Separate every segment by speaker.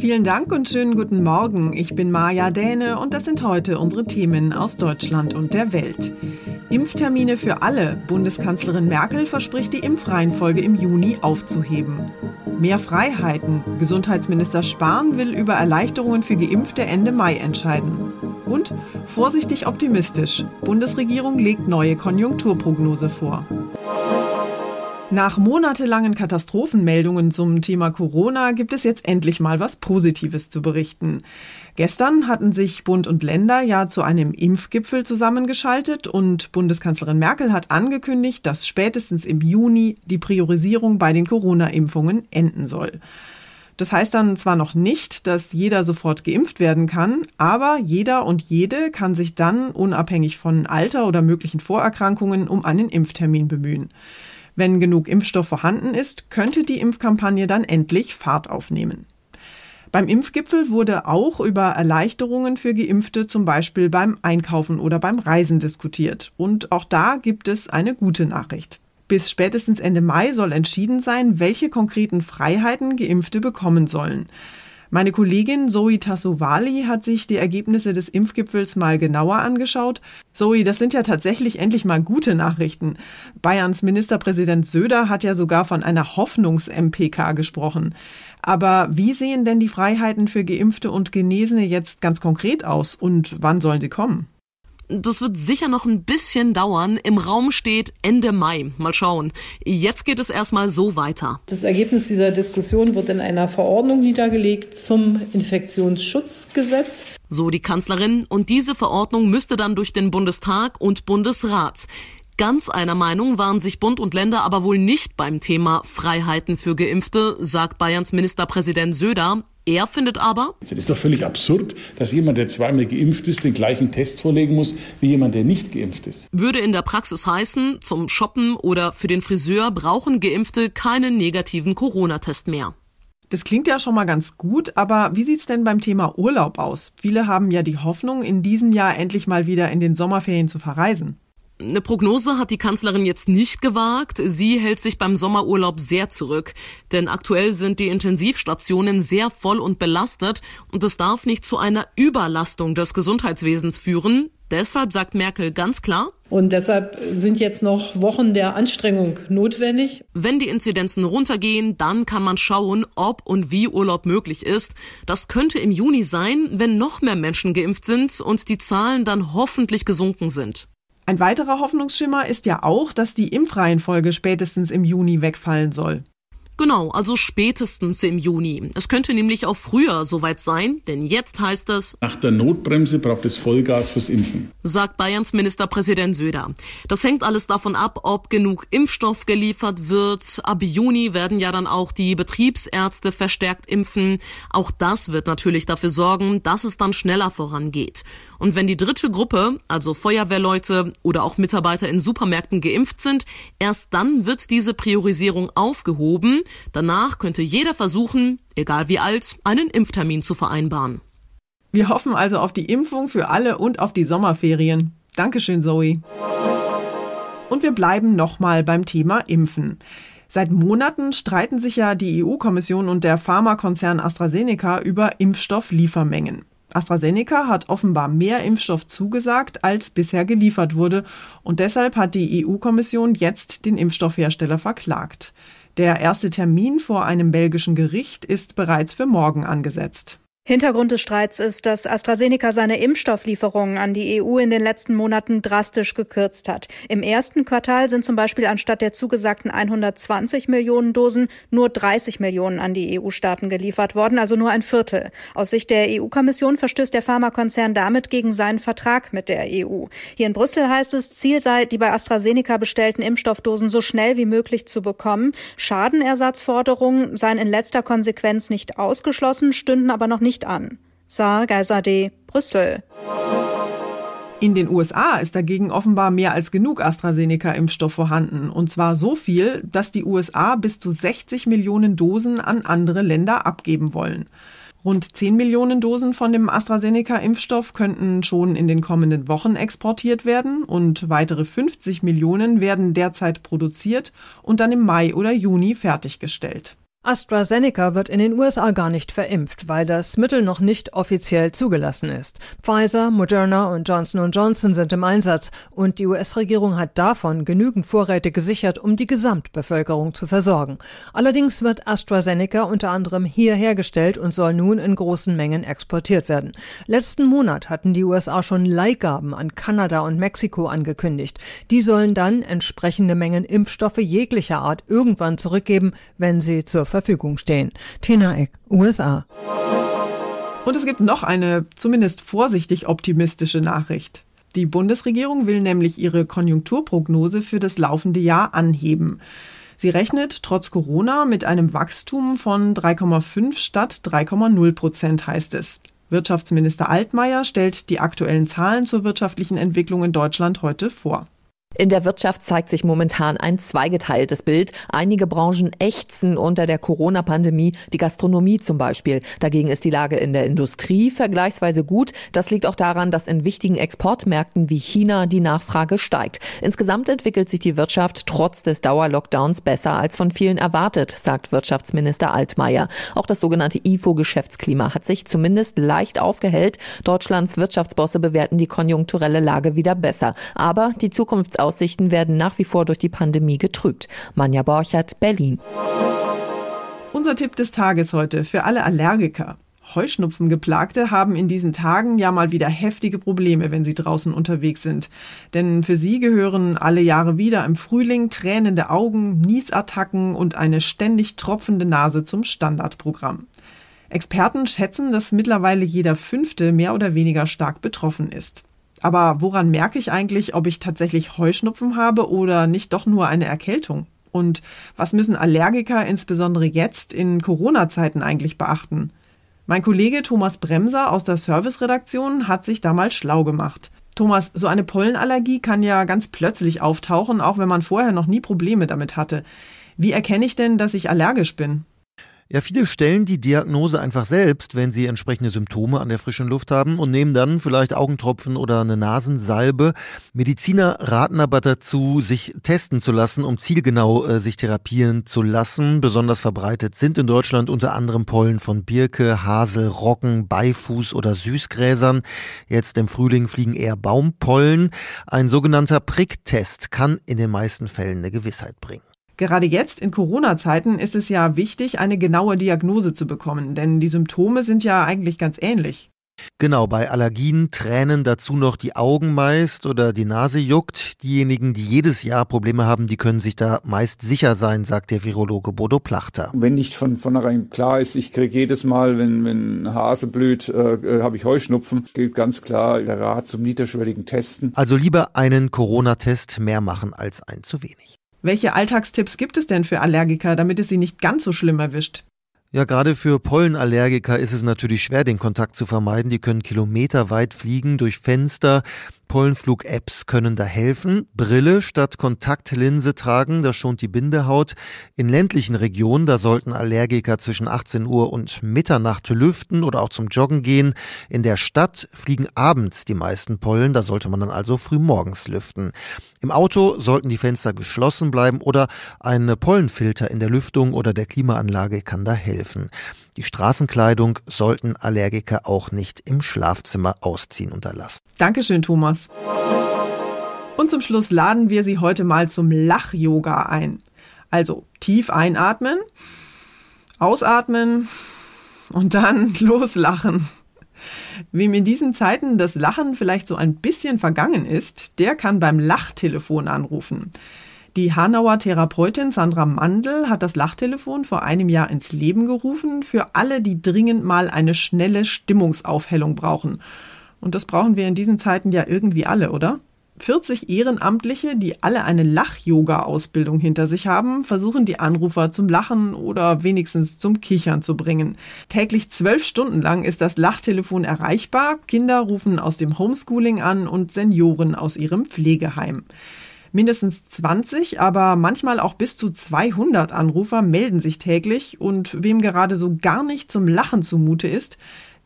Speaker 1: Vielen Dank und schönen guten Morgen. Ich bin Maja Däne und das sind heute unsere Themen aus Deutschland und der Welt. Impftermine für alle. Bundeskanzlerin Merkel verspricht, die Impfreihenfolge im Juni aufzuheben. Mehr Freiheiten. Gesundheitsminister Spahn will über Erleichterungen für Geimpfte Ende Mai entscheiden. Und vorsichtig optimistisch. Bundesregierung legt neue Konjunkturprognose vor. Nach monatelangen Katastrophenmeldungen zum Thema Corona gibt es jetzt endlich mal was Positives zu berichten. Gestern hatten sich Bund und Länder ja zu einem Impfgipfel zusammengeschaltet und Bundeskanzlerin Merkel hat angekündigt, dass spätestens im Juni die Priorisierung bei den Corona-Impfungen enden soll. Das heißt dann zwar noch nicht, dass jeder sofort geimpft werden kann, aber jeder und jede kann sich dann unabhängig von Alter oder möglichen Vorerkrankungen um einen Impftermin bemühen. Wenn genug Impfstoff vorhanden ist, könnte die Impfkampagne dann endlich Fahrt aufnehmen. Beim Impfgipfel wurde auch über Erleichterungen für Geimpfte zum Beispiel beim Einkaufen oder beim Reisen diskutiert. Und auch da gibt es eine gute Nachricht. Bis spätestens Ende Mai soll entschieden sein, welche konkreten Freiheiten Geimpfte bekommen sollen. Meine Kollegin Zoe Tassovali hat sich die Ergebnisse des Impfgipfels mal genauer angeschaut. Zoe, das sind ja tatsächlich endlich mal gute Nachrichten. Bayerns Ministerpräsident Söder hat ja sogar von einer Hoffnungs-MPK gesprochen. Aber wie sehen denn die Freiheiten für Geimpfte und Genesene jetzt ganz konkret aus und wann sollen sie kommen?
Speaker 2: Das wird sicher noch ein bisschen dauern. Im Raum steht Ende Mai. Mal schauen. Jetzt geht es erstmal so weiter.
Speaker 3: Das Ergebnis dieser Diskussion wird in einer Verordnung niedergelegt zum Infektionsschutzgesetz.
Speaker 2: So die Kanzlerin. Und diese Verordnung müsste dann durch den Bundestag und Bundesrat. Ganz einer Meinung waren sich Bund und Länder aber wohl nicht beim Thema Freiheiten für Geimpfte, sagt Bayerns Ministerpräsident Söder. Er findet aber,
Speaker 4: es ist doch völlig absurd, dass jemand, der zweimal geimpft ist, den gleichen Test vorlegen muss wie jemand, der nicht geimpft ist.
Speaker 2: Würde in der Praxis heißen, zum Shoppen oder für den Friseur brauchen Geimpfte keinen negativen Corona-Test mehr.
Speaker 1: Das klingt ja schon mal ganz gut, aber wie sieht's denn beim Thema Urlaub aus? Viele haben ja die Hoffnung, in diesem Jahr endlich mal wieder in den Sommerferien zu verreisen.
Speaker 2: Eine Prognose hat die Kanzlerin jetzt nicht gewagt. Sie hält sich beim Sommerurlaub sehr zurück. Denn aktuell sind die Intensivstationen sehr voll und belastet und es darf nicht zu einer Überlastung des Gesundheitswesens führen. Deshalb sagt Merkel ganz klar,
Speaker 3: und deshalb sind jetzt noch Wochen der Anstrengung notwendig.
Speaker 2: Wenn die Inzidenzen runtergehen, dann kann man schauen, ob und wie Urlaub möglich ist. Das könnte im Juni sein, wenn noch mehr Menschen geimpft sind und die Zahlen dann hoffentlich gesunken sind.
Speaker 1: Ein weiterer Hoffnungsschimmer ist ja auch, dass die Impfreihenfolge spätestens im Juni wegfallen soll.
Speaker 2: Genau, also spätestens im Juni. Es könnte nämlich auch früher soweit sein, denn jetzt heißt es,
Speaker 4: nach der Notbremse braucht es Vollgas fürs Impfen,
Speaker 2: sagt Bayerns Ministerpräsident Söder. Das hängt alles davon ab, ob genug Impfstoff geliefert wird. Ab Juni werden ja dann auch die Betriebsärzte verstärkt impfen. Auch das wird natürlich dafür sorgen, dass es dann schneller vorangeht. Und wenn die dritte Gruppe, also Feuerwehrleute oder auch Mitarbeiter in Supermärkten geimpft sind, erst dann wird diese Priorisierung aufgehoben. Danach könnte jeder versuchen, egal wie alt, einen Impftermin zu vereinbaren.
Speaker 1: Wir hoffen also auf die Impfung für alle und auf die Sommerferien. Dankeschön, Zoe. Und wir bleiben nochmal beim Thema Impfen. Seit Monaten streiten sich ja die EU-Kommission und der Pharmakonzern AstraZeneca über Impfstoffliefermengen. AstraZeneca hat offenbar mehr Impfstoff zugesagt, als bisher geliefert wurde, und deshalb hat die EU-Kommission jetzt den Impfstoffhersteller verklagt. Der erste Termin vor einem belgischen Gericht ist bereits für morgen angesetzt.
Speaker 5: Hintergrund des Streits ist, dass AstraZeneca seine Impfstofflieferungen an die EU in den letzten Monaten drastisch gekürzt hat. Im ersten Quartal sind zum Beispiel anstatt der zugesagten 120 Millionen Dosen nur 30 Millionen an die EU-Staaten geliefert worden, also nur ein Viertel. Aus Sicht der EU-Kommission verstößt der Pharmakonzern damit gegen seinen Vertrag mit der EU. Hier in Brüssel heißt es, Ziel sei, die bei AstraZeneca bestellten Impfstoffdosen so schnell wie möglich zu bekommen. Schadenersatzforderungen seien in letzter Konsequenz nicht ausgeschlossen, stünden aber noch nicht nicht an. Saar Geiserde, Brüssel.
Speaker 1: In den USA ist dagegen offenbar mehr als genug AstraZeneca-Impfstoff vorhanden. Und zwar so viel, dass die USA bis zu 60 Millionen Dosen an andere Länder abgeben wollen. Rund 10 Millionen Dosen von dem AstraZeneca-Impfstoff könnten schon in den kommenden Wochen exportiert werden und weitere 50 Millionen werden derzeit produziert und dann im Mai oder Juni fertiggestellt.
Speaker 6: AstraZeneca wird in den USA gar nicht verimpft, weil das Mittel noch nicht offiziell zugelassen ist. Pfizer, Moderna und Johnson Johnson sind im Einsatz und die US-Regierung hat davon genügend Vorräte gesichert, um die Gesamtbevölkerung zu versorgen. Allerdings wird AstraZeneca unter anderem hier hergestellt und soll nun in großen Mengen exportiert werden. Letzten Monat hatten die USA schon Leihgaben an Kanada und Mexiko angekündigt. Die sollen dann entsprechende Mengen Impfstoffe jeglicher Art irgendwann zurückgeben, wenn sie zur stehen. Tina Eck, USA.
Speaker 1: Und es gibt noch eine zumindest vorsichtig optimistische Nachricht. Die Bundesregierung will nämlich ihre Konjunkturprognose für das laufende Jahr anheben. Sie rechnet trotz Corona mit einem Wachstum von 3,5 statt 3,0 Prozent, heißt es. Wirtschaftsminister Altmaier stellt die aktuellen Zahlen zur wirtschaftlichen Entwicklung in Deutschland heute vor.
Speaker 7: In der Wirtschaft zeigt sich momentan ein zweigeteiltes Bild. Einige Branchen ächzen unter der Corona-Pandemie, die Gastronomie zum Beispiel. Dagegen ist die Lage in der Industrie vergleichsweise gut. Das liegt auch daran, dass in wichtigen Exportmärkten wie China die Nachfrage steigt. Insgesamt entwickelt sich die Wirtschaft trotz des Dauerlockdowns besser als von vielen erwartet, sagt Wirtschaftsminister Altmaier. Auch das sogenannte IFO-Geschäftsklima hat sich zumindest leicht aufgehellt. Deutschlands Wirtschaftsbosse bewerten die konjunkturelle Lage wieder besser. Aber die Zukunft Zukunftsaussichten werden nach wie vor durch die Pandemie getrübt. Manja Borchert, Berlin.
Speaker 1: Unser Tipp des Tages heute für alle Allergiker. Heuschnupfengeplagte haben in diesen Tagen ja mal wieder heftige Probleme, wenn sie draußen unterwegs sind. Denn für sie gehören alle Jahre wieder im Frühling tränende Augen, Niesattacken und eine ständig tropfende Nase zum Standardprogramm. Experten schätzen, dass mittlerweile jeder Fünfte mehr oder weniger stark betroffen ist. Aber woran merke ich eigentlich, ob ich tatsächlich Heuschnupfen habe oder nicht doch nur eine Erkältung? Und was müssen Allergiker insbesondere jetzt in Corona-Zeiten eigentlich beachten? Mein Kollege Thomas Bremser aus der Serviceredaktion hat sich damals schlau gemacht. Thomas, so eine Pollenallergie kann ja ganz plötzlich auftauchen, auch wenn man vorher noch nie Probleme damit hatte. Wie erkenne ich denn, dass ich allergisch bin?
Speaker 8: Ja, viele stellen die Diagnose einfach selbst, wenn sie entsprechende Symptome an der frischen Luft haben und nehmen dann vielleicht Augentropfen oder eine Nasensalbe. Mediziner raten aber dazu, sich testen zu lassen, um zielgenau äh, sich therapieren zu lassen. Besonders verbreitet sind in Deutschland unter anderem Pollen von Birke, Hasel, Rocken, Beifuß oder Süßgräsern. Jetzt im Frühling fliegen eher Baumpollen. Ein sogenannter Pricktest kann in den meisten Fällen eine Gewissheit bringen.
Speaker 1: Gerade jetzt in Corona-Zeiten ist es ja wichtig, eine genaue Diagnose zu bekommen, denn die Symptome sind ja eigentlich ganz ähnlich.
Speaker 8: Genau, bei Allergien tränen dazu noch die Augen meist oder die Nase juckt. Diejenigen, die jedes Jahr Probleme haben, die können sich da meist sicher sein, sagt der Virologe Bodo Plachter.
Speaker 9: Wenn nicht von vornherein klar ist, ich kriege jedes Mal, wenn, wenn Hase blüht, äh, äh, habe ich Heuschnupfen, gilt ganz klar der Rat zum niederschwelligen Testen.
Speaker 8: Also lieber einen Corona-Test mehr machen als ein zu wenig.
Speaker 1: Welche Alltagstipps gibt es denn für Allergiker, damit es sie nicht ganz so schlimm erwischt?
Speaker 8: Ja, gerade für Pollenallergiker ist es natürlich schwer, den Kontakt zu vermeiden. Die können kilometerweit fliegen durch Fenster. Pollenflug-Apps können da helfen. Brille statt Kontaktlinse tragen, das schont die Bindehaut. In ländlichen Regionen, da sollten Allergiker zwischen 18 Uhr und Mitternacht lüften oder auch zum Joggen gehen. In der Stadt fliegen abends die meisten Pollen, da sollte man dann also früh morgens lüften. Im Auto sollten die Fenster geschlossen bleiben oder ein Pollenfilter in der Lüftung oder der Klimaanlage kann da helfen. Die Straßenkleidung sollten Allergiker auch nicht im Schlafzimmer ausziehen unterlassen.
Speaker 1: Dankeschön, Thomas. Und zum Schluss laden wir Sie heute mal zum Lach-Yoga ein. Also tief einatmen, ausatmen und dann loslachen. Wem in diesen Zeiten das Lachen vielleicht so ein bisschen vergangen ist, der kann beim Lachtelefon anrufen. Die Hanauer Therapeutin Sandra Mandl hat das Lachtelefon vor einem Jahr ins Leben gerufen für alle, die dringend mal eine schnelle Stimmungsaufhellung brauchen. Und das brauchen wir in diesen Zeiten ja irgendwie alle, oder? 40 Ehrenamtliche, die alle eine Lach-Yoga-Ausbildung hinter sich haben, versuchen die Anrufer zum Lachen oder wenigstens zum Kichern zu bringen. Täglich zwölf Stunden lang ist das Lachtelefon erreichbar. Kinder rufen aus dem Homeschooling an und Senioren aus ihrem Pflegeheim. Mindestens 20, aber manchmal auch bis zu 200 Anrufer melden sich täglich und wem gerade so gar nicht zum Lachen zumute ist,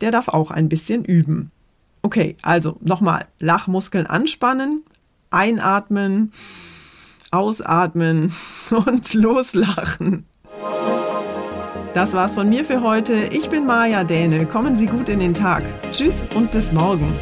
Speaker 1: der darf auch ein bisschen üben. Okay, also nochmal, Lachmuskeln anspannen, einatmen, ausatmen und loslachen. Das war's von mir für heute. Ich bin Maja Däne. Kommen Sie gut in den Tag. Tschüss und bis morgen.